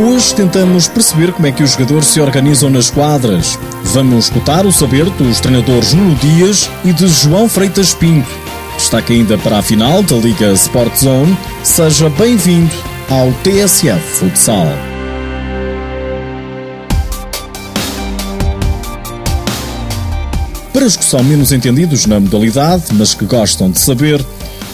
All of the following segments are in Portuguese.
Hoje tentamos perceber como é que os jogadores se organizam nas quadras. Vamos escutar o saber dos treinadores Nuno Dias e de João Freitas Pinto. Destaque ainda para a final da Liga Sport Zone. Seja bem-vindo ao TSF Futsal. Para os que são menos entendidos na modalidade, mas que gostam de saber,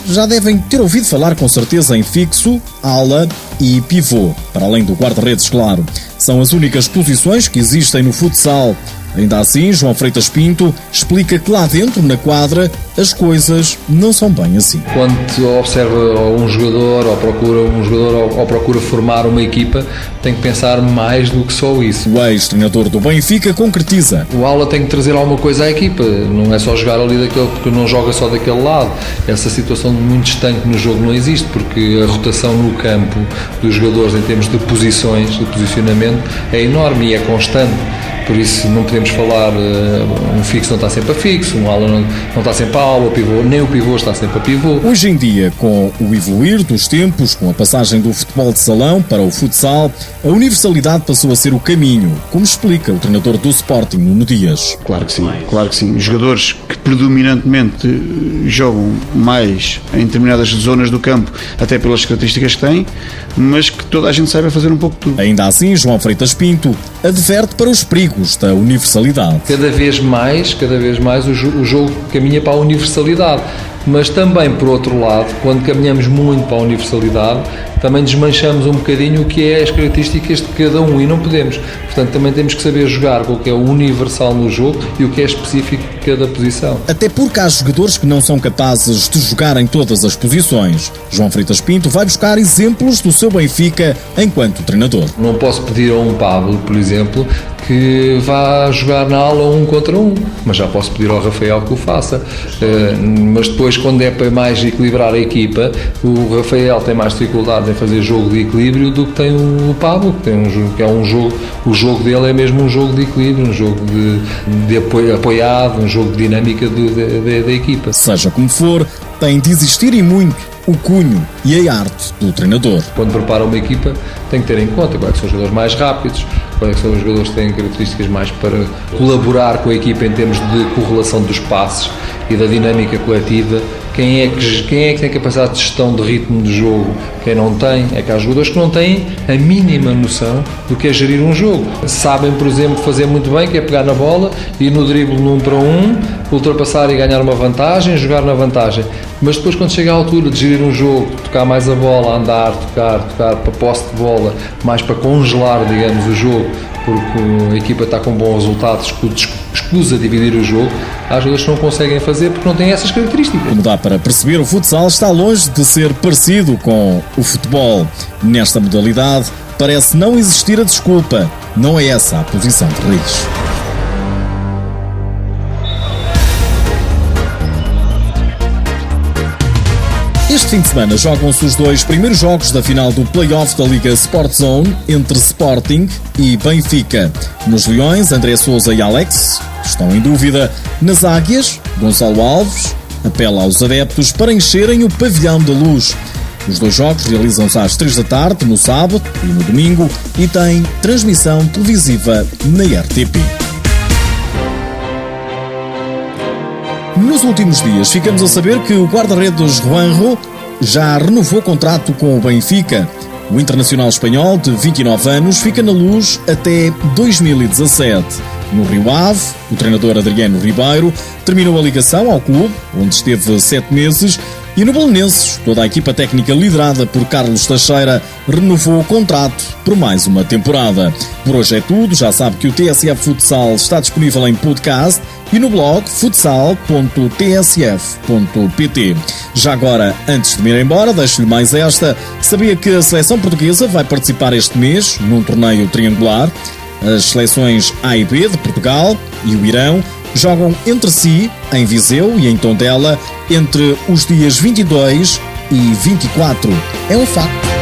já devem ter ouvido falar com certeza em fixo, ala e pivô, para além do guarda-redes, claro. São as únicas posições que existem no futsal. Ainda assim, João Freitas Pinto explica que lá dentro, na quadra, as coisas não são bem assim. Quando observa um jogador ou procura um jogador ou procura formar uma equipa, tem que pensar mais do que só isso. O ex-treinador do Benfica concretiza. O aula tem que trazer alguma coisa à equipa, não é só jogar ali daquele, porque não joga só daquele lado. Essa situação de muito estanque no jogo não existe, porque a rotação no campo dos jogadores em termos de posições, de posicionamento, é enorme e é constante por isso não podemos falar uh, um fixo não está sempre a fixo, um ala não, não está sempre a ala, o pivô, nem o pivô está sempre a pivô. Hoje em dia, com o evoluir dos tempos, com a passagem do futebol de salão para o futsal, a universalidade passou a ser o caminho, como explica o treinador do Sporting, Nuno Dias. Claro que sim, claro que sim. Jogadores que predominantemente eh, jogam mais em determinadas zonas do campo, até pelas características que têm, mas que toda a gente saiba fazer um pouco de tudo. Ainda assim, João Freitas Pinto adverte para os perigos da universalidade. Cada vez mais, cada vez mais o, jogo caminha para a universalidade. Mas também, por outro lado, quando caminhamos muito para a universalidade, também desmanchamos um bocadinho o que é as características de cada um e não podemos. Portanto, também temos que saber jogar com o que é o universal no jogo e o que é específico de cada posição. Até porque há jogadores que não são capazes de jogar em todas as posições. João Freitas Pinto vai buscar exemplos do seu Benfica enquanto treinador. Não posso pedir a um Pablo, por exemplo, que vá jogar na aula um contra um, mas já posso pedir ao Rafael que o faça. Uh, mas depois, quando é para mais equilibrar a equipa, o Rafael tem mais dificuldade em fazer jogo de equilíbrio do que tem o Pablo, que, tem um, que é um jogo, o jogo dele é mesmo um jogo de equilíbrio, um jogo de, de apoio, apoiado, um jogo de dinâmica da equipa. Seja como for, tem de existir e muito o cunho e a arte do treinador. Quando prepara uma equipa, tem que ter em conta quais são os jogadores mais rápidos, quais são os jogadores que têm características mais para colaborar com a equipa em termos de correlação dos passes e da dinâmica coletiva. Quem é, que, quem é que tem capacidade de gestão de ritmo de jogo? Quem não tem? É que há jogadores que não têm a mínima noção do que é gerir um jogo. Sabem, por exemplo, fazer muito bem, que é pegar na bola e no drible num para um, ultrapassar e ganhar uma vantagem, jogar na vantagem. Mas depois, quando chega à altura de gerir um jogo, tocar mais a bola, andar, tocar, tocar para posse de bola, mais para congelar, digamos, o jogo, porque a equipa está com bons resultados, escusa dividir o jogo, jogadores que não conseguem fazer porque não têm essas características. Como dá para perceber, o futsal está longe de ser parecido com o futebol. Nesta modalidade, parece não existir a desculpa. Não é essa a posição de Riz. Este fim de semana jogam-se os dois primeiros jogos da final do Playoff da Liga Sport Zone entre Sporting e Benfica. Nos Leões, André Souza e Alex estão em dúvida. Nas Águias, Gonçalo Alves apela aos adeptos para encherem o pavilhão da luz. Os dois jogos realizam-se às 3 da tarde, no sábado e no domingo, e têm transmissão televisiva na RTP. Nos últimos dias, ficamos a saber que o guarda-redes Juanjo já renovou contrato com o Benfica. O internacional espanhol, de 29 anos, fica na luz até 2017. No Rio Ave, o treinador Adriano Ribeiro terminou a ligação ao clube, onde esteve sete meses, e no Belenenses, toda a equipa técnica liderada por Carlos Teixeira renovou o contrato por mais uma temporada. Por hoje é tudo, já sabe que o TSF Futsal está disponível em podcast e no blog futsal.tsf.pt. Já agora, antes de me ir embora, deixo-lhe mais esta. Sabia que a seleção portuguesa vai participar este mês num torneio triangular? As seleções A e B de Portugal e o Irão jogam entre si, em Viseu e em Tondela, entre os dias 22 e 24. É um facto.